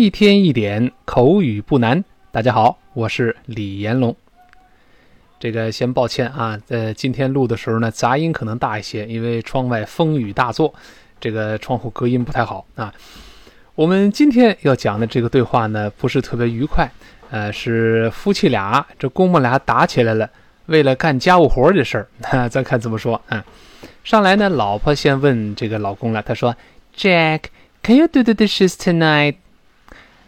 一天一点口语不难。大家好，我是李延龙。这个先抱歉啊，在今天录的时候呢，杂音可能大一些，因为窗外风雨大作，这个窗户隔音不太好啊。我们今天要讲的这个对话呢，不是特别愉快，呃，是夫妻俩这公母俩打起来了，为了干家务活的事儿。那咱看怎么说啊？上来呢，老婆先问这个老公了，她说：“Jack，can you do the dishes tonight？”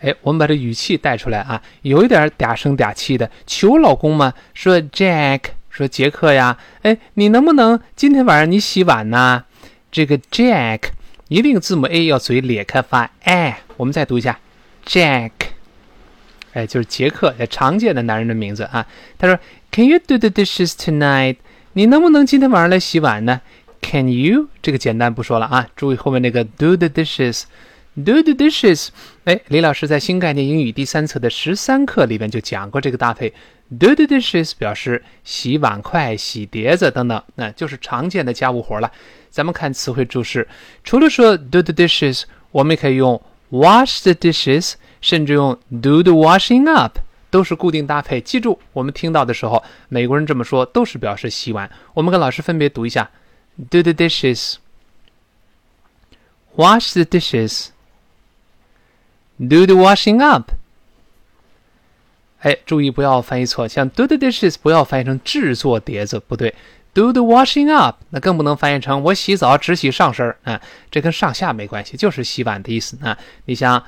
哎，我们把这语气带出来啊，有一点嗲声嗲气的，求老公嘛，说 Jack，说杰克呀，哎，你能不能今天晚上你洗碗呢？这个 Jack 一定字母 A 要嘴咧开发，哎，我们再读一下 Jack，哎，就是杰克，也常见的男人的名字啊。他说，Can you do the dishes tonight？你能不能今天晚上来洗碗呢？Can you？这个简单不说了啊，注意后面那个 do the dishes。Do the dishes，哎，李老师在新概念英语第三册的十三课里边就讲过这个搭配。Do the dishes 表示洗碗筷、洗碟子等等，那就是常见的家务活了。咱们看词汇注释，除了说 do the dishes，我们也可以用 wash the dishes，甚至用 do the washing up，都是固定搭配。记住，我们听到的时候，美国人这么说都是表示洗碗。我们跟老师分别读一下：do the dishes，wash the dishes。Do the washing up。哎，注意不要翻译错，像 do the dishes 不要翻译成制作碟子，不对。Do the washing up，那更不能翻译成我洗澡只洗上身啊，这跟上下没关系，就是洗碗的意思啊。你想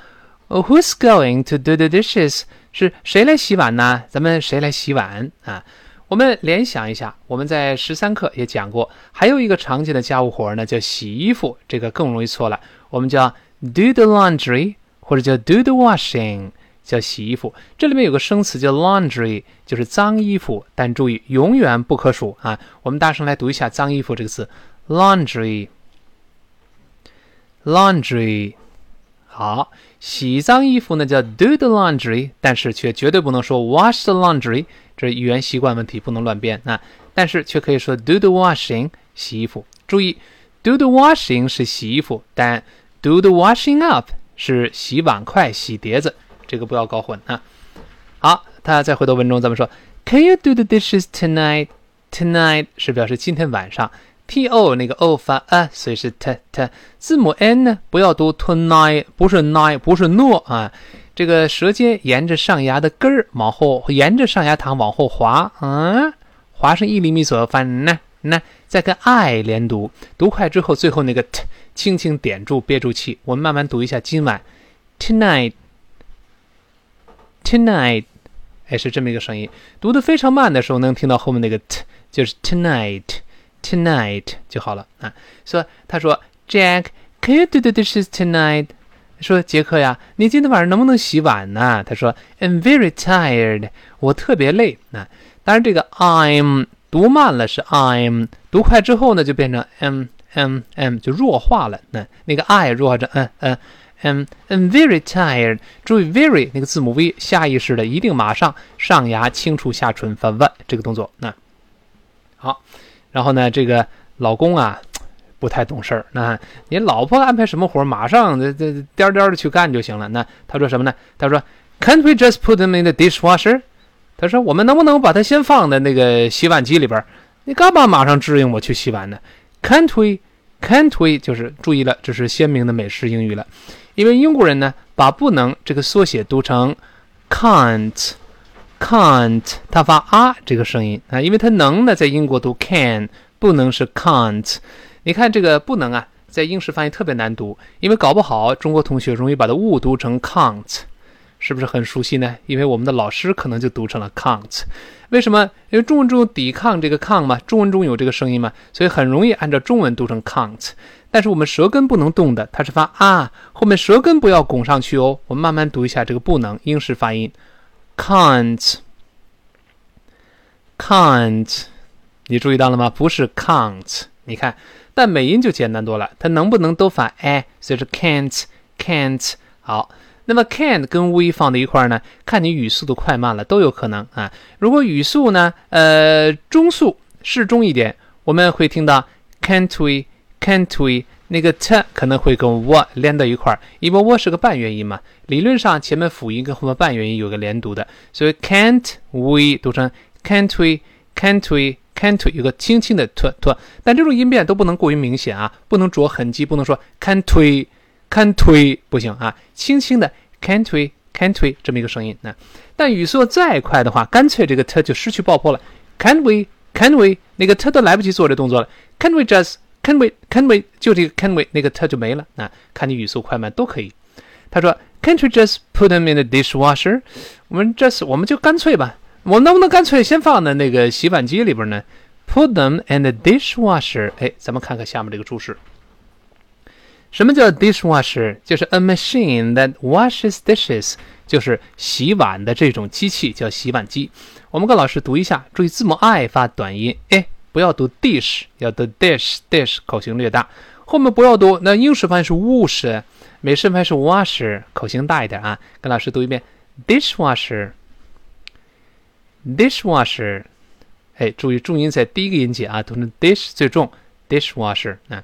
，Who's going to do the dishes？是谁来洗碗呢？咱们谁来洗碗啊？我们联想一下，我们在十三课也讲过，还有一个常见的家务活呢，叫洗衣服，这个更容易错了。我们叫 do the laundry。或者叫 do the washing，叫洗衣服。这里面有个生词叫 laundry，就是脏衣服。但注意，永远不可数啊！我们大声来读一下“脏衣服”这个词：laundry，laundry。好，洗脏衣服呢叫 do the laundry，但是却绝对不能说 wash the laundry，这是语言习惯问题，不能乱编啊。但是却可以说 do the washing，洗衣服。注意，do the washing 是洗衣服，但 do the washing up。是洗碗筷、洗碟子，这个不要搞混啊。好，他再回到文中，咱们说，Can you do the dishes tonight? Tonight 是表示今天晚上，t o 那个 o 发啊，所以是 t t。字母 n 呢，不要读 tonight，不是 night，不是 no 啊。这个舌尖沿着上牙的根儿往后，沿着上牙膛往后滑，嗯，滑上一厘米左右，发呢那，再跟 i 连读，读快之后，最后那个 t。轻轻点住，憋住气。我们慢慢读一下今晚，tonight，tonight，哎，是这么一个声音。读的非常慢的时候，能听到后面那个 t，就是 tonight，tonight 就好了啊。说，他说，Jack，can you do the dishes tonight？说，杰克呀，你今天晚上能不能洗碗呢？他说，I'm very tired，我特别累。那当然，这个 I'm 读慢了是 I'm，读快之后呢，就变成 m。m m 就弱化了，那那个 i 弱化成嗯嗯 M，I'm very tired。注意 very 那个字母 v 下意识的一定马上上牙轻触下唇发 v 这个动作。那好，然后呢，这个老公啊不太懂事儿。那你老婆安排什么活，马上这这颠颠的去干就行了。那他说什么呢？他说 Can't we just put them in the dishwasher？他说我们能不能把它先放在那个洗碗机里边？你干嘛马上指引我去洗碗呢？Can't we？Can't we 就是注意了，这是鲜明的美式英语了，因为英国人呢把不能这个缩写读成 can't，can't，他发啊这个声音啊，因为他能呢在英国读 can，不能是 can't。你看这个不能啊，在英式发音特别难读，因为搞不好中国同学容易把它误读成 can't。是不是很熟悉呢？因为我们的老师可能就读成了 can't，为什么？因为中文中抵抗这个抗嘛，中文中有这个声音嘛，所以很容易按照中文读成 can't。但是我们舌根不能动的，它是发啊，后面舌根不要拱上去哦。我们慢慢读一下这个不能英式发音，can't，can't，你注意到了吗？不是 can't，你看，但美音就简单多了，它能不能都发哎？所以是 can't，can't，好。那么 can 跟 we 放在一块儿呢，看你语速的快慢了，都有可能啊。如果语速呢，呃，中速适中一点，我们会听到 can't we，can't we，那个 t 可能会跟 w 连到一块儿，因为 w 是个半元音嘛。理论上前面辅音跟后面半元音有个连读的，所以 can't we 读成 can't we，can't we，can't we 有个轻轻的 t t，但这种音变都不能过于明显啊，不能着痕迹，不能说 can't we can't we 不行啊，轻轻的 can't we，can't we 这么一个声音。那但语速再快的话，干脆这个 t 就失去爆破了，can't we，can't we 那个 t 都来不及做这动作了，can't we just Can we? Can we? 就这个 Can we 那个它就没了啊！看你语速快慢都可以。他说，Can't we just put them in the dishwasher？我们 just 我们就干脆吧，我能不能干脆先放在那个洗碗机里边呢？Put them in the dishwasher。哎，咱们看看下面这个注释。什么叫 dishwasher？就是 a machine that washes dishes，就是洗碗的这种机器，叫洗碗机。我们跟老师读一下，注意字母 i 发短音，哎。不要读 dish，要读 dish，dish 口型略大。后面不要读，那英式发音是 wash，美式发音是 washer，口型大一点啊。跟老师读一遍，dishwasher，dishwasher。哎，注意重音在第一个音节啊，读成 dish 最重，dishwasher 啊。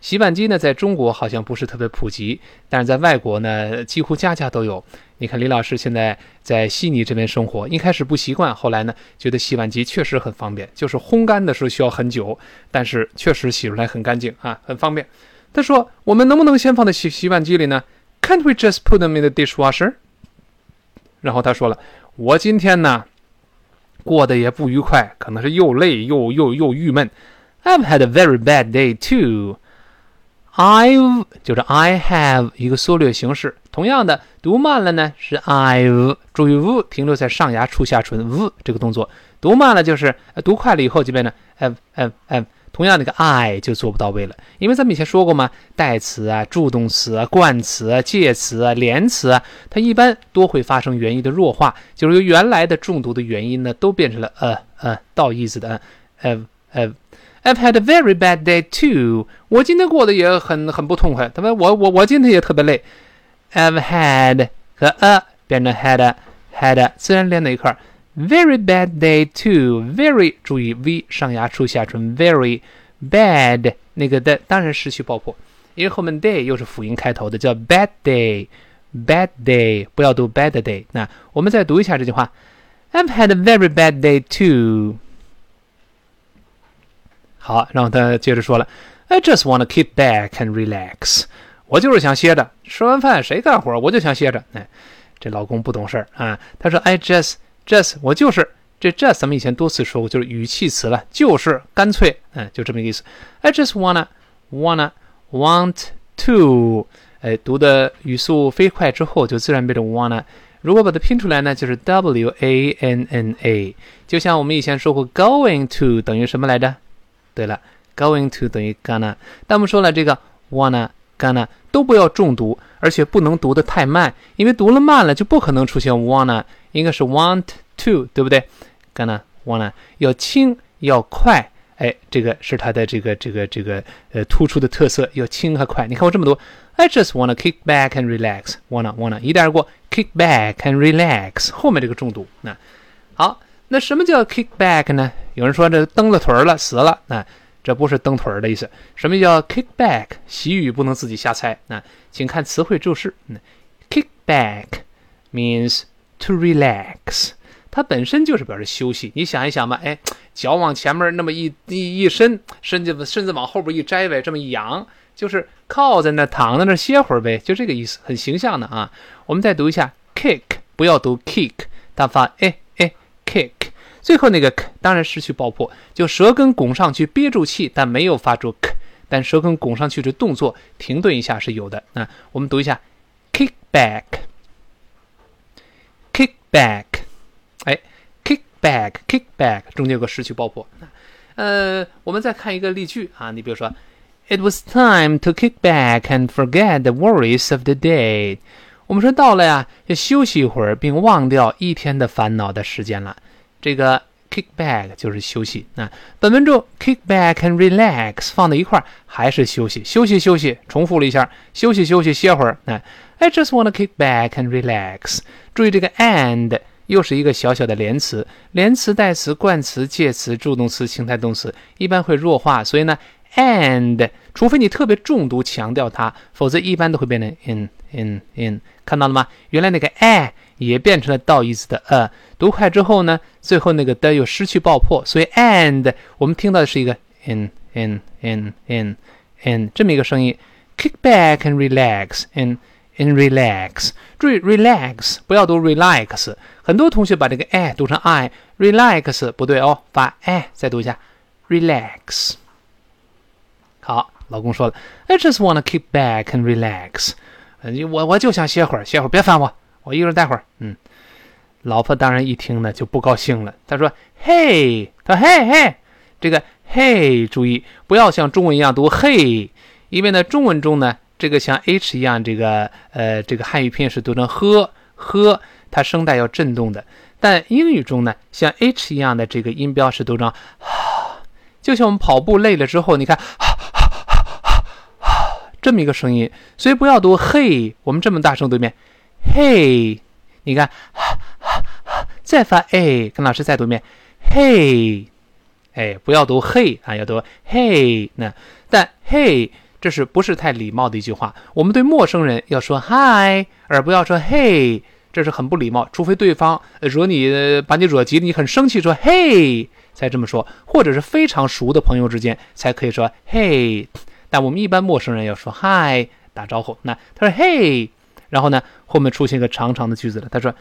洗碗机呢，在中国好像不是特别普及，但是在外国呢，几乎家家都有。你看李老师现在在悉尼这边生活，一开始不习惯，后来呢，觉得洗碗机确实很方便，就是烘干的时候需要很久，但是确实洗出来很干净啊，很方便。他说：“我们能不能先放在洗洗碗机里呢？Can't we just put them in the dishwasher？” 然后他说了：“我今天呢，过得也不愉快，可能是又累又又又郁闷。I've had a very bad day too。” I've 就是 I have 一个缩略形式，同样的读慢了呢是 I've，注意 v 停留在上牙触下唇 v 这个动作，读慢了就是读快了以后就变成 have have have，同样那个 I 就做不到位了，因为咱们以前说过嘛，代词啊、助动词啊、冠词啊、介词啊、连词啊，它一般多会发生元音的弱化，就是由原来的重读的元音呢都变成了呃呃倒意思的 have have。I've had a very bad day too。我今天过得也很很不痛快。他说我我我今天也特别累。I've had 和 a 变成 had had 自然连在一块儿。Very bad day too。Very 注意 v 上牙出下唇。Very bad 那个的当然失去爆破，因为后面 day 又是辅音开头的，叫 bad day。Bad day 不要读 bad day。那我们再读一下这句话。I've had a very bad day too。 好，然后他接着说了，I just want to keep back and relax。我就是想歇着，吃完饭谁干活，我就想歇着。哎，这老公不懂事儿啊。他说，I just just 我就是这 just 咱们以前多次说过，就是语气词了，就是干脆，嗯，就这么个意思。I just wanna wanna want to，哎，读的语速飞快之后就自然变成 wanna。如果把它拼出来呢，就是 w a n n a。就像我们以前说过，going to 等于什么来着？对了，going to 等于 gonna，但我们说了这个 wanna gonna 都不要重读，而且不能读得太慢，因为读了慢了就不可能出现 wanna，应该是 want to，对不对？gonna wanna 要轻要快，哎，这个是它的这个这个这个呃突出的特色，要轻和快。你看我这么读，I just wanna kick back and relax，wanna wanna 一带而过，kick back and relax 后面这个重读，那好。那什么叫 kick back 呢？有人说这蹬了腿儿了，死了。那这不是蹬腿儿的意思。什么叫 kick back？习语不能自己瞎猜。那请看词汇注释。kick back means to relax，它本身就是表示休息。你想一想吧，哎，脚往前面那么一一一伸，身子身子往后边一摘呗，这么一扬，就是靠在那躺在那歇会儿呗，就这个意思，很形象的啊。我们再读一下 kick，不要读 kick，它发哎哎。kick，最后那个 k 当然失去爆破，就舌根拱上去憋住气，但没有发出 k，但舌根拱上去这动作停顿一下是有的。那我们读一下 kick back，kick back，哎，kick back，kick back，中间有个失去爆破。呃，我们再看一个例句啊，你比如说，It was time to kick back and forget the worries of the day。我们说到了呀，要休息一会儿，并忘掉一天的烦恼的时间了。这个 kick back 就是休息。那本文中 kick back and relax 放在一块儿，还是休息，休息休息。重复了一下，休息休息，歇会儿。那 I just want to kick back and relax。注意这个 and 又是一个小小的连词，连词、代词、冠词、介词、助动词、情态动词一般会弱化，所以呢 and，除非你特别重读强调它，否则一般都会变成 in in in。看到了吗？原来那个 a 也变成了倒意思的 a。读快之后呢，最后那个的又失去爆破，所以 and 我们听到的是一个 in in in in in 这么一个声音。Kick back and relax and and relax。注意 relax 不要读 relax。很多同学把这个 a 读成 i，relax 不对哦，发 a 再读一下 relax。好，老公说了，I just wanna kick back and relax。我我就想歇会儿，歇会儿，别烦我，我一个人待会儿。嗯，老婆当然一听呢就不高兴了，她说：“嘿，她嘿嘿，这个嘿，注意不要像中文一样读嘿，因为呢中文中呢这个像 h 一样，这个呃这个汉语拼音是读成呵呵，它声带要震动的。但英语中呢像 h 一样的这个音标是读成哈，就像我们跑步累了之后，你看。”这么一个声音，所以不要读嘿，我们这么大声读一遍，嘿，你看，再发哎跟老师再读一遍，嘿，哎，不要读嘿啊，要读嘿。那但嘿，这是不是太礼貌的一句话？我们对陌生人要说嗨，而不要说嘿，这是很不礼貌。除非对方惹你，把你惹急了，你很生气，说嘿，才这么说，或者是非常熟的朋友之间才可以说嘿。但我们一般陌生人要说 “hi” 打招呼，那他说嘿然后呢后面出现一个长长的句子了。他说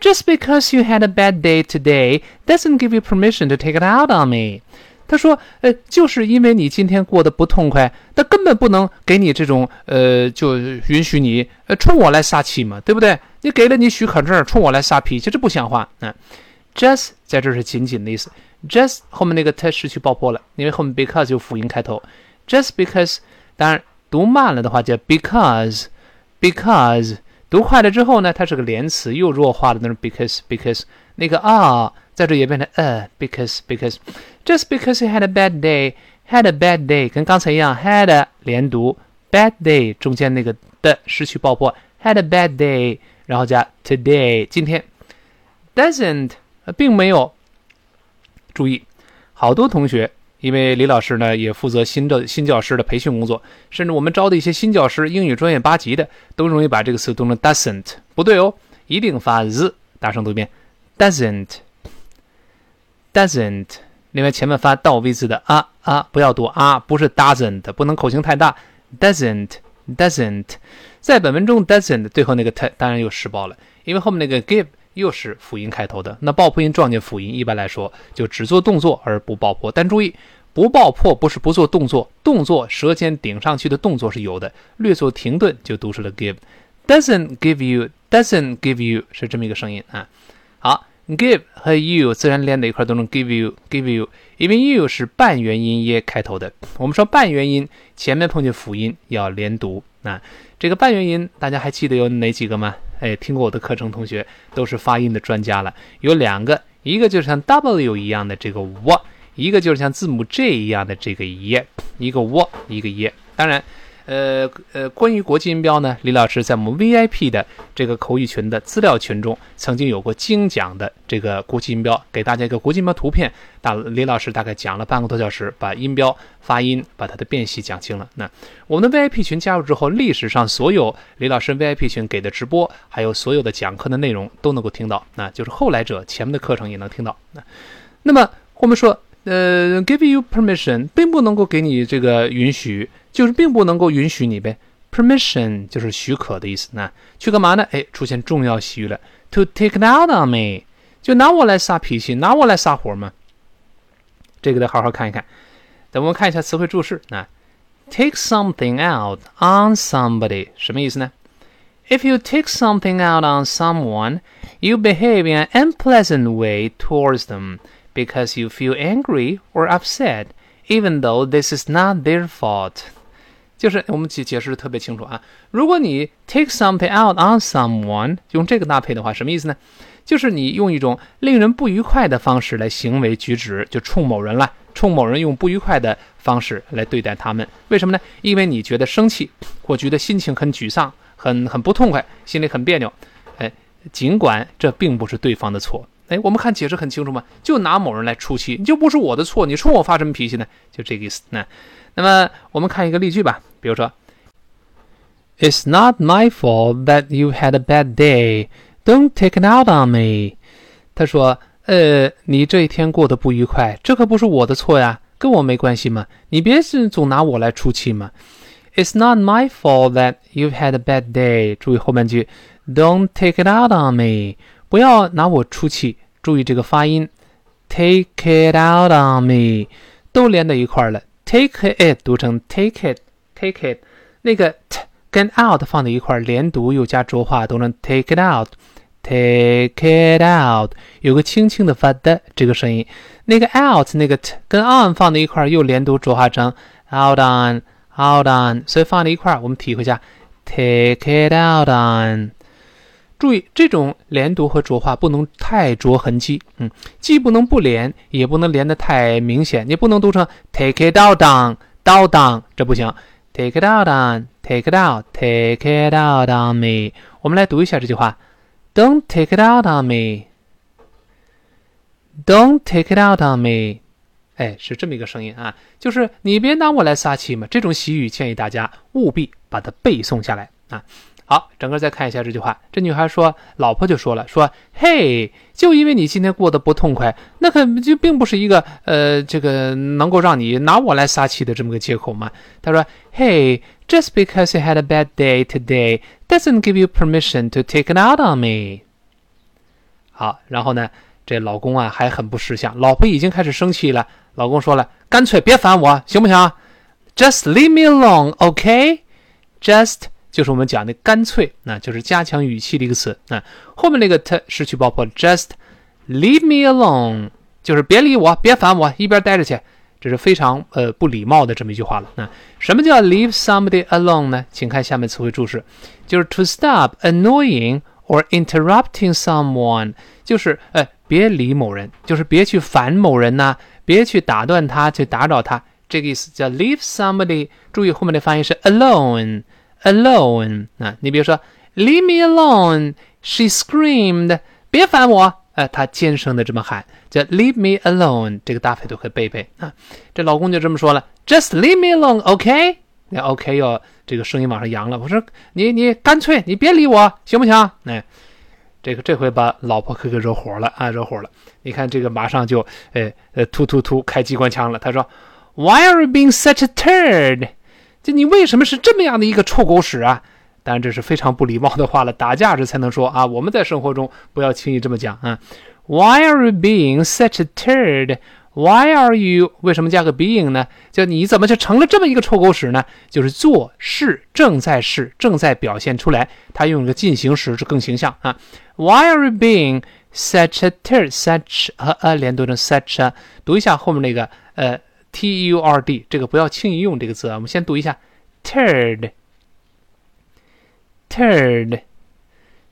：“Just because you had a bad day today doesn't give you permission to take it out on me。”他说：“呃，就是因为你今天过得不痛快，那根本不能给你这种呃，就允许你呃冲我来撒气嘛，对不对？你给了你许可证，冲我来撒脾气，这不像话啊！Just 在这是仅仅的意思，Just 后面那个它失去爆破了，因为后面 because 就辅音开头。Just because，当然读慢了的话叫 because Because 读快了之后呢，它是个连词，又弱化了那种 because，because 那个啊，在这也变成 a，because，because。Just because you had a bad day，had a bad day 跟刚才一样，had 连读，bad day 中间那个的失去爆破，had a bad day，然后加 today 今天，doesn't 并没有注意，好多同学。因为李老师呢也负责新的新教师的培训工作，甚至我们招的一些新教师，英语专业八级的都容易把这个词读成 doesn't，不对哦，一定发 z，大声读一遍，doesn't，doesn't。另外前面发倒 v 字的啊啊，不要读啊，不是 doesn't，不能口型太大，doesn't，doesn't。在本文中 doesn't 最后那个 t 当然又失爆了，因为后面那个 give。又是辅音开头的，那爆破音撞见辅音，一般来说就只做动作而不爆破。但注意，不爆破不是不做动作，动作舌尖顶上去的动作是有的，略作停顿就读出了 give，doesn't give you，doesn't give you 是这么一个声音啊。好，give 和 you 自然连在一块都能 give you，give you，因为 you 是半元音耶开头的。我们说半元音前面碰见辅音要连读那。这个半元音大家还记得有哪几个吗？哎，听过我的课程同学都是发音的专家了。有两个，一个就是像 W 一样的这个 w，一个就是像字母 J 一样的这个耶，一个 w，一个耶。当然。呃呃，关于国际音标呢，李老师在我们 VIP 的这个口语群的资料群中，曾经有过精讲的这个国际音标，给大家一个国际音标图片。大李老师大概讲了半个多小时，把音标发音，把它的辨析讲清了。那我们的 VIP 群加入之后，历史上所有李老师 VIP 群给的直播，还有所有的讲课的内容都能够听到。那就是后来者前面的课程也能听到。那那么我们说，呃，give you permission 并不能够给你这个允许。就是并不能够允许你呗，permission 就是许可的意思。那去干嘛呢？哎，出现重要习语了，to take it out on me，就拿我来撒脾气，拿我来撒火嘛。这个得好好看一看。等我们看一下词汇注释。那 take something out on somebody 什么意思呢？If you take something out on someone, you behave in an unpleasant way towards them because you feel angry or upset, even though this is not their fault. 就是我们解解释的特别清楚啊。如果你 take something out on someone，用这个搭配的话，什么意思呢？就是你用一种令人不愉快的方式来行为举止，就冲某人了，冲某人用不愉快的方式来对待他们。为什么呢？因为你觉得生气，或觉得心情很沮丧，很很不痛快，心里很别扭。哎，尽管这并不是对方的错。哎，我们看解释很清楚嘛，就拿某人来出气，就不是我的错，你冲我发什么脾气呢？就这个意思。那，那么我们看一个例句吧，比如说，It's not my fault that you had a bad day. Don't take it out on me. 他说，呃，你这一天过得不愉快，这可不是我的错呀，跟我没关系嘛，你别是总拿我来出气嘛。It's not my fault that you've had a bad day. 注意后半句，Don't take it out on me. 不要拿我出气。注意这个发音，Take it out on me，都连在一块儿了。Take it 读成 take it" Take it，那个 t 跟 out 放在一块儿，连读又加浊化，读成 take it out，take it out，有个轻轻的发的这个声音。那个 out 那个 t 跟 on 放在一块儿，又连读浊化成 out on。Out on，所以放在一块儿，我们体会一下，take it out on。注意这种连读和浊化不能太浊痕迹，嗯，既不能不连，也不能连得太明显。你不能读成 take it out on，out on，这不行。Take it out on，take it out，take it out on me。我们来读一下这句话，Don't take it out on me，Don't take it out on me。哎，是这么一个声音啊，就是你别拿我来撒气嘛。这种习语建议大家务必把它背诵下来啊。好，整个再看一下这句话，这女孩说，老婆就说了，说，嘿，就因为你今天过得不痛快，那可就并不是一个呃，这个能够让你拿我来撒气的这么个借口嘛。他说，Hey，just because you had a bad day today doesn't give you permission to take it out on me。好，然后呢，这老公啊还很不识相，老婆已经开始生气了。老公说了：“干脆别烦我，行不行？Just leave me alone, OK? Just 就是我们讲的干脆，那就是加强语气的一个词。那后面那个 t 失去爆破，Just leave me alone 就是别理我，别烦我，一边待着去。这是非常呃不礼貌的这么一句话了。那什么叫 leave somebody alone 呢？请看下面词汇注释，就是 to stop annoying or interrupting someone，就是呃别理某人，就是别去烦某人呐。”别去打断他，去打扰他，这个意思叫 leave somebody。注意后面的发音是 alone alone 啊。你比如说 leave me alone，she screamed，别烦我，哎，她尖声的这么喊，叫 leave me alone。这个大家都可以背背啊。这老公就这么说了，just leave me alone，OK？那 OK 哟这个声音往上扬了。我说你你干脆你别理我，行不行？哎。这个这回把老婆可给惹火了啊，惹火了！你看这个马上就，哎呃，突突突开机关枪了。他说：“Why are you being such a turd？就你为什么是这么样的一个臭狗屎啊？”当然这是非常不礼貌的话了，打架时才能说啊。我们在生活中不要轻易这么讲啊。Why are you being such a turd？Why are you？为什么加个 being 呢？就你怎么就成了这么一个臭狗屎呢？就是做事正在是正在表现出来，它用一个进行时是更形象啊。Why are you being such a turd？such 和 a 连读成 such，读一下后面那个呃 t u r d，这个不要轻易用这个字啊。我们先读一下 turd，turd，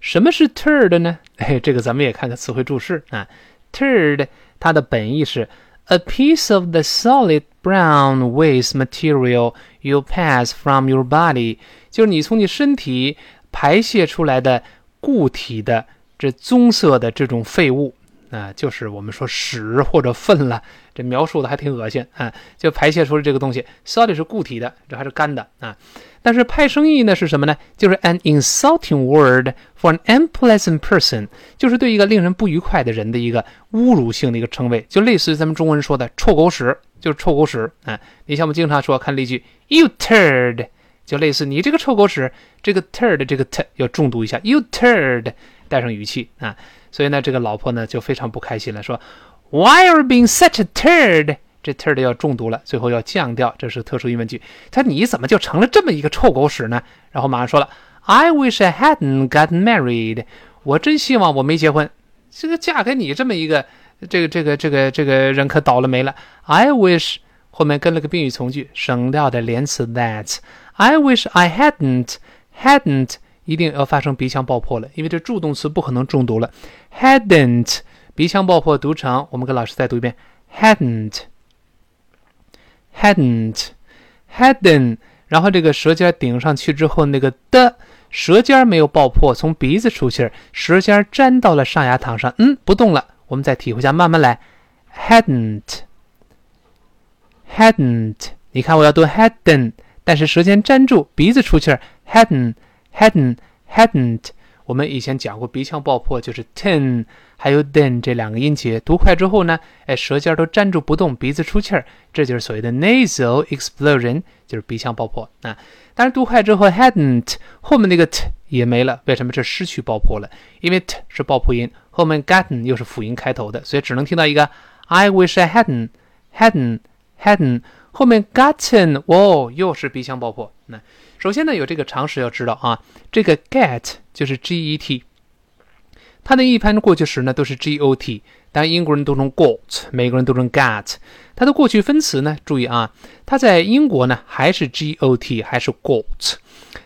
什么是 turd 呢？哎，这个咱们也看看词汇注释啊。turd 它的本意是。A piece of the solid brown waste material you pass from your body，就是你从你身体排泄出来的固体的这棕色的这种废物啊，就是我们说屎或者粪了。这描述的还挺恶心啊，就排泄出来这个东西，solid 是固体的，这还是干的啊。但是派生意呢是什么呢？就是 an insulting word for an unpleasant person，就是对一个令人不愉快的人的一个侮辱性的一个称谓，就类似于咱们中文说的臭狗屎，就是臭狗屎啊。你像我们经常说看例句，you turd，就类似你这个臭狗屎，这个 turd 这个 t 要重读一下，you turd 带上语气啊。所以呢，这个老婆呢就非常不开心了，说 Why are you being such a turd？这 turd 要重读了，最后要降调，这是特殊疑问句。他你怎么就成了这么一个臭狗屎呢？然后马上说了，I wish I hadn't gotten married。我真希望我没结婚，这个嫁给你这么一个这个这个这个这个人可倒了霉了。I wish 后面跟了个宾语从句，省掉的连词 that。I wish I hadn't hadn't 一定要发生鼻腔爆破了，因为这助动词不可能重读了。Hadn't 鼻腔爆破读成，我们跟老师再读一遍，hadn't。hadn't hadn't，然后这个舌尖顶上去之后，那个的舌尖没有爆破，从鼻子出气儿，舌尖粘到了上牙膛上，嗯，不动了。我们再体会一下，慢慢来，hadn't，hadn't。你看，我要读 hadn't，但是舌尖粘住，鼻子出气儿，hadn't，hadn't，hadn't。我们以前讲过，鼻腔爆破就是 ten 还有 den 这两个音节，读快之后呢，哎，舌尖都粘住不动，鼻子出气儿，这就是所谓的 nasal explosion，就是鼻腔爆破啊。但是读快之后，hadn't 后面那个 t 也没了，为什么？这失去爆破了，因为 t 是爆破音，后面 gotten 又是辅音开头的，所以只能听到一个 I wish I hadn't，hadn't，hadn't，后面 gotten，哦，又是鼻腔爆破。那首先呢，有这个常识要知道啊，这个 get 就是 g e t，它的一般过去时呢都是 g o t，当英国人读成 got，美国人读成 got。它的过去分词呢，注意啊，它在英国呢还是 g o t，还是 got。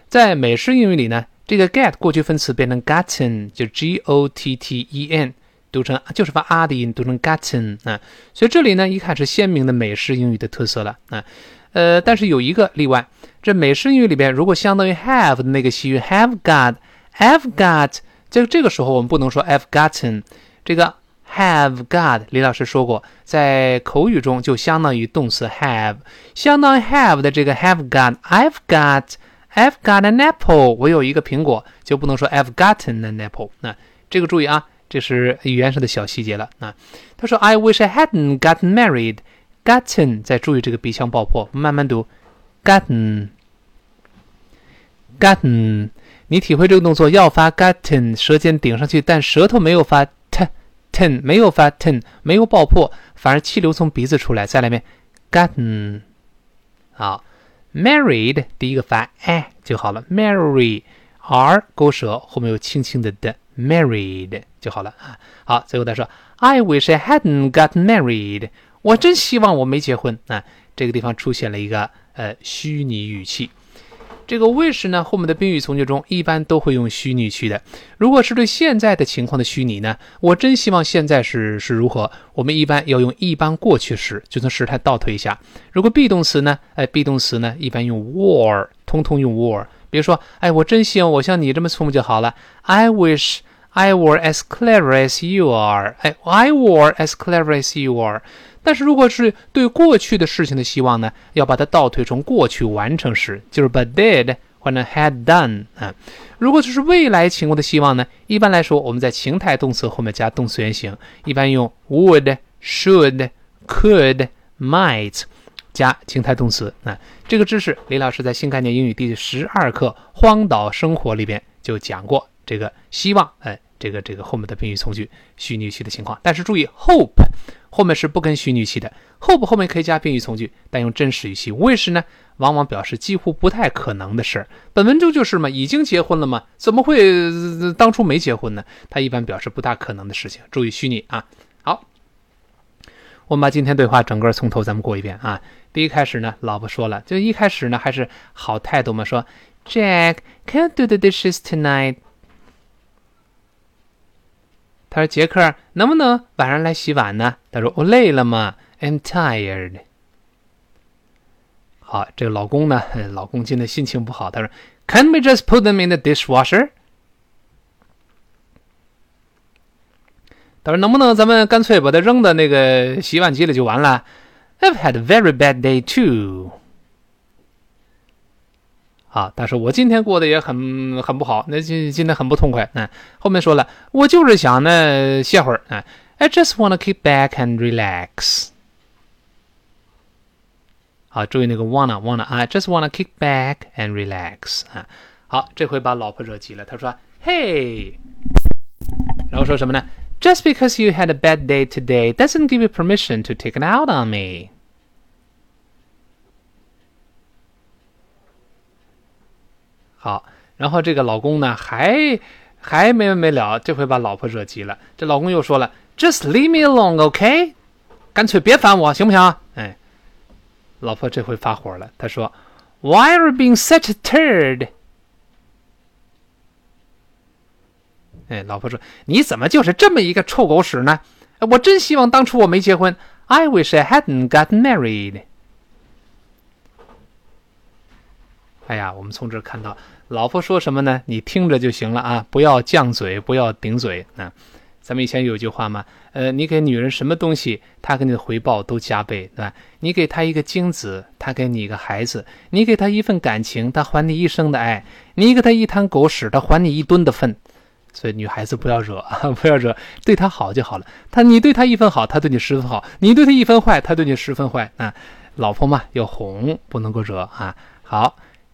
在美式英语里呢，这个 get 过去分词变成 gotten，就 g o t t e n，读成就是发啊的音，读成 gotten 啊。所以这里呢，一看是鲜明的美式英语的特色了啊。呃，但是有一个例外。这美式英语里边，如果相当于 have 的那个习语 have got，have got，在这个时候我们不能说 I've gotten，这个 have got，李老师说过，在口语中就相当于动词 have，相当于 have 的这个 have got，I've got，I've got an apple，我有一个苹果，就不能说 I've gotten an apple。那这个注意啊，这是语言上的小细节了啊。他说 I wish I hadn't gotten married Gotten，再注意这个鼻腔爆破，慢慢读。gotten，gotten，你体会这个动作要发 gotten，舌尖顶上去，但舌头没有发 t，ten，没有发 ten，没有爆破，反而气流从鼻子出来。再来一遍，gotten，好，married，第一个发 a 就好了，marry，r 勾舌，后面有轻轻的的，married 就好了啊。好，最后再说，I wish I hadn't gotten married，我真希望我没结婚啊。这个地方出现了一个。呃，虚拟语气，这个 wish 呢，后面的宾语从句中一般都会用虚拟去的。如果是对现在的情况的虚拟呢，我真希望现在是是如何？我们一般要用一般过去时，就从时态倒退一下。如果 be 动词呢，哎，be 动词呢，一般用 were，通通用 were。比如说，哎，我真希望我像你这么聪明就好了。I wish I were as clever as you are。哎，I were as clever as you are。但是如果是对过去的事情的希望呢，要把它倒退成过去完成时，就是 but did 或者 had done 啊。如果就是未来情况的希望呢，一般来说我们在情态动词后面加动词原形，一般用 would、should、could、might 加情态动词啊。这个知识李老师在新概念英语第十二课《荒岛生活》里边就讲过这个希望，哎。这个这个后面的宾语从句虚拟语气的情况，但是注意 hope 后面是不跟虚拟语气的，hope 后面可以加宾语从句，但用真实语气。wish 呢，往往表示几乎不太可能的事儿。本文中就是嘛，已经结婚了嘛？怎么会当初没结婚呢？它一般表示不大可能的事情。注意虚拟啊。好，我们把今天对话整个从头咱们过一遍啊。第一开始呢，老婆说了，就一开始呢还是好态度嘛，说 Jack，can you do the dishes tonight？他说：“杰克，能不能晚上来洗碗呢？”他说：“我累了嘛，I'm tired。”好，这个老公呢，老公今天心情不好。他说：“Can we just put them in the dishwasher？” 他说：“能不能咱们干脆把它扔到那个洗碗机里就完了？”I've had a very bad day too. 啊，他说我今天过得也很很不好，那今今天很不痛快。嗯，后面说了，我就是想呢歇会儿。啊 i just wanna keep back and relax。好，注意那个 wanna wanna 啊，just wanna kick back and relax。啊，好，这回把老婆惹急了。他说，Hey，然后说什么呢？Just because you had a bad day today doesn't give you permission to take it out on me。 好，然后这个老公呢，还还没完没了，这回把老婆惹急了。这老公又说了：“Just leave me alone, OK？干脆别烦我，行不行？”哎，老婆这回发火了，她说：“Why are you being such a turd？” 哎，老婆说：“你怎么就是这么一个臭狗屎呢？我真希望当初我没结婚。I wish I hadn't got married。”哎呀，我们从这看到。老婆说什么呢？你听着就行了啊，不要犟嘴，不要顶嘴啊。咱们以前有句话嘛，呃，你给女人什么东西，她给你的回报都加倍，对吧？你给她一个精子，她给你一个孩子；你给她一份感情，她还你一生的爱；你给她一滩狗屎，她还你一吨的粪。所以女孩子不要惹啊，不要惹，对她好就好了。她你对她一分好，她对你十分好；你对她一分坏，她对你十分坏啊。老婆嘛，要哄，不能够惹啊。好，